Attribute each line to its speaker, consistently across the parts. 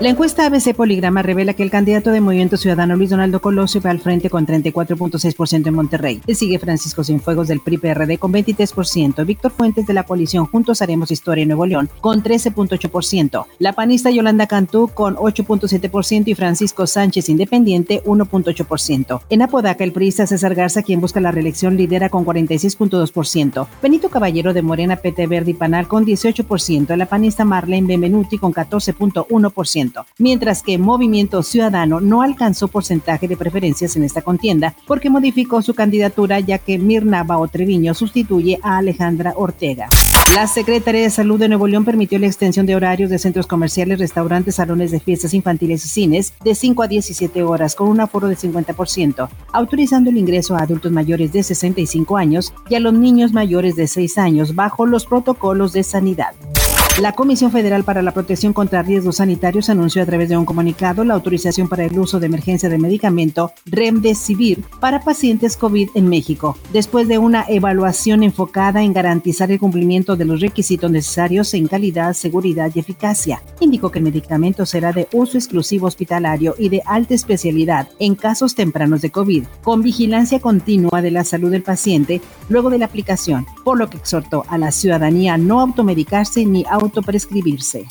Speaker 1: La encuesta ABC Poligrama revela que el candidato de Movimiento Ciudadano Luis Donaldo Colosio va al frente con 34.6% en Monterrey. Le sigue Francisco Cienfuegos del PRI-PRD con 23%, Víctor Fuentes de la coalición Juntos Haremos Historia en Nuevo León con 13.8%, la panista Yolanda Cantú con 8.7% y Francisco Sánchez Independiente 1.8%. En Apodaca, el priista César Garza, quien busca la reelección, lidera con 46.2%, Benito Caballero de Morena PT Verde y Panal con 18%, la panista Marlene Benvenuti con 14.1% mientras que Movimiento Ciudadano no alcanzó porcentaje de preferencias en esta contienda porque modificó su candidatura ya que Mirna Bao Treviño sustituye a Alejandra Ortega. La Secretaría de Salud de Nuevo León permitió la extensión de horarios de centros comerciales, restaurantes, salones de fiestas infantiles y cines de 5 a 17 horas con un aforo de 50%, autorizando el ingreso a adultos mayores de 65 años y a los niños mayores de 6 años bajo los protocolos de sanidad. La Comisión Federal para la Protección contra Riesgos Sanitarios anunció a través de un comunicado la autorización para el uso de emergencia de medicamento Remdesivir para pacientes COVID en México, después de una evaluación enfocada en garantizar el cumplimiento de los requisitos necesarios en calidad, seguridad y eficacia. Indicó que el medicamento será de uso exclusivo hospitalario y de alta especialidad en casos tempranos de COVID, con vigilancia continua de la salud del paciente luego de la aplicación, por lo que exhortó a la ciudadanía a no automedicarse ni auto prescribirse.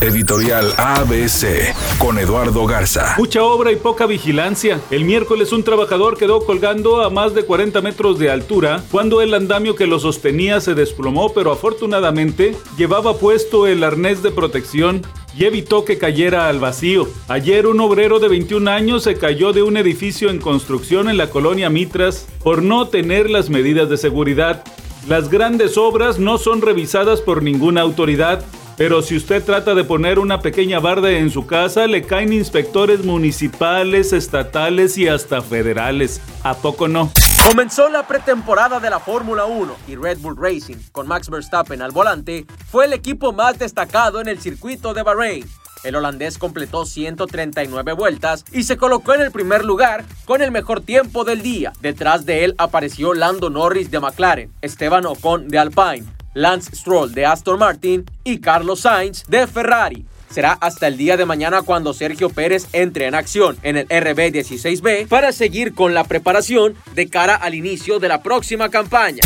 Speaker 2: Editorial ABC con Eduardo Garza.
Speaker 3: Mucha obra y poca vigilancia. El miércoles un trabajador quedó colgando a más de 40 metros de altura cuando el andamio que lo sostenía se desplomó, pero afortunadamente llevaba puesto el arnés de protección y evitó que cayera al vacío. Ayer un obrero de 21 años se cayó de un edificio en construcción en la colonia Mitras por no tener las medidas de seguridad. Las grandes obras no son revisadas por ninguna autoridad, pero si usted trata de poner una pequeña barda en su casa, le caen inspectores municipales, estatales y hasta federales. ¿A poco no?
Speaker 4: Comenzó la pretemporada de la Fórmula 1 y Red Bull Racing, con Max Verstappen al volante, fue el equipo más destacado en el circuito de Bahrein el holandés completó 139 vueltas y se colocó en el primer lugar con el mejor tiempo del día. Detrás de él apareció Lando Norris de McLaren, Esteban Ocon de Alpine, Lance Stroll de Aston Martin y Carlos Sainz de Ferrari. Será hasta el día de mañana cuando Sergio Pérez entre en acción en el RB16B para seguir con la preparación de cara al inicio de la próxima campaña.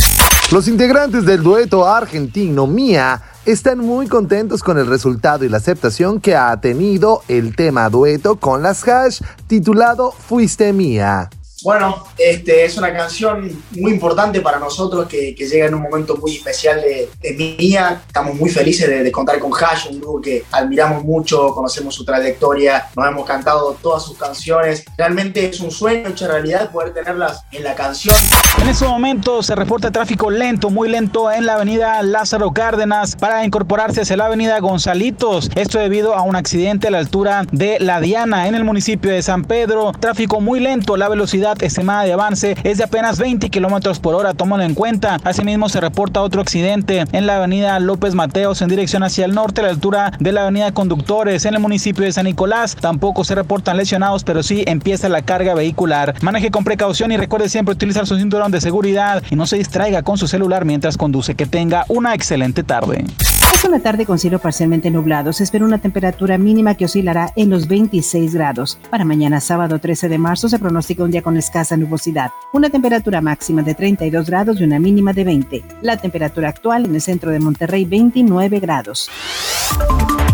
Speaker 5: Los integrantes del dueto argentino Mía están muy contentos con el resultado y la aceptación que ha tenido el tema dueto con las hash titulado Fuiste Mía.
Speaker 6: Bueno, este, es una canción muy importante para nosotros que, llega en un momento muy especial de, de mía. Estamos muy felices de, contar con Hash, un grupo que admiramos mucho, conocemos su trayectoria, nos hemos cantado todas sus canciones. Realmente es un sueño hecho realidad poder tenerlas en la canción.
Speaker 7: En este momento se reporta tráfico lento, muy lento en la avenida Lázaro Cárdenas para incorporarse hacia la avenida Gonzalitos. Esto debido a un accidente a la altura de La Diana en el municipio de San Pedro. Tráfico muy lento, la velocidad estimada de avance es de apenas 20 kilómetros por hora, tómalo en cuenta. Asimismo, se reporta otro accidente en la avenida López Mateos en dirección hacia el norte, a la altura de la avenida Conductores en el municipio de San Nicolás. Tampoco se reportan lesionados, pero sí empieza la carga vehicular. Maneje con precaución y recuerde siempre utilizar su cinturón de seguridad y no se distraiga con su celular mientras conduce. Que tenga una excelente tarde.
Speaker 1: Es una tarde con cielo parcialmente nublado. Se espera una temperatura mínima que oscilará en los 26 grados. Para mañana sábado 13 de marzo se pronostica un día con escasa nubosidad. Una temperatura máxima de 32 grados y una mínima de 20. La temperatura actual en el centro de Monterrey 29 grados.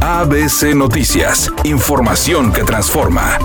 Speaker 2: ABC Noticias. Información que transforma.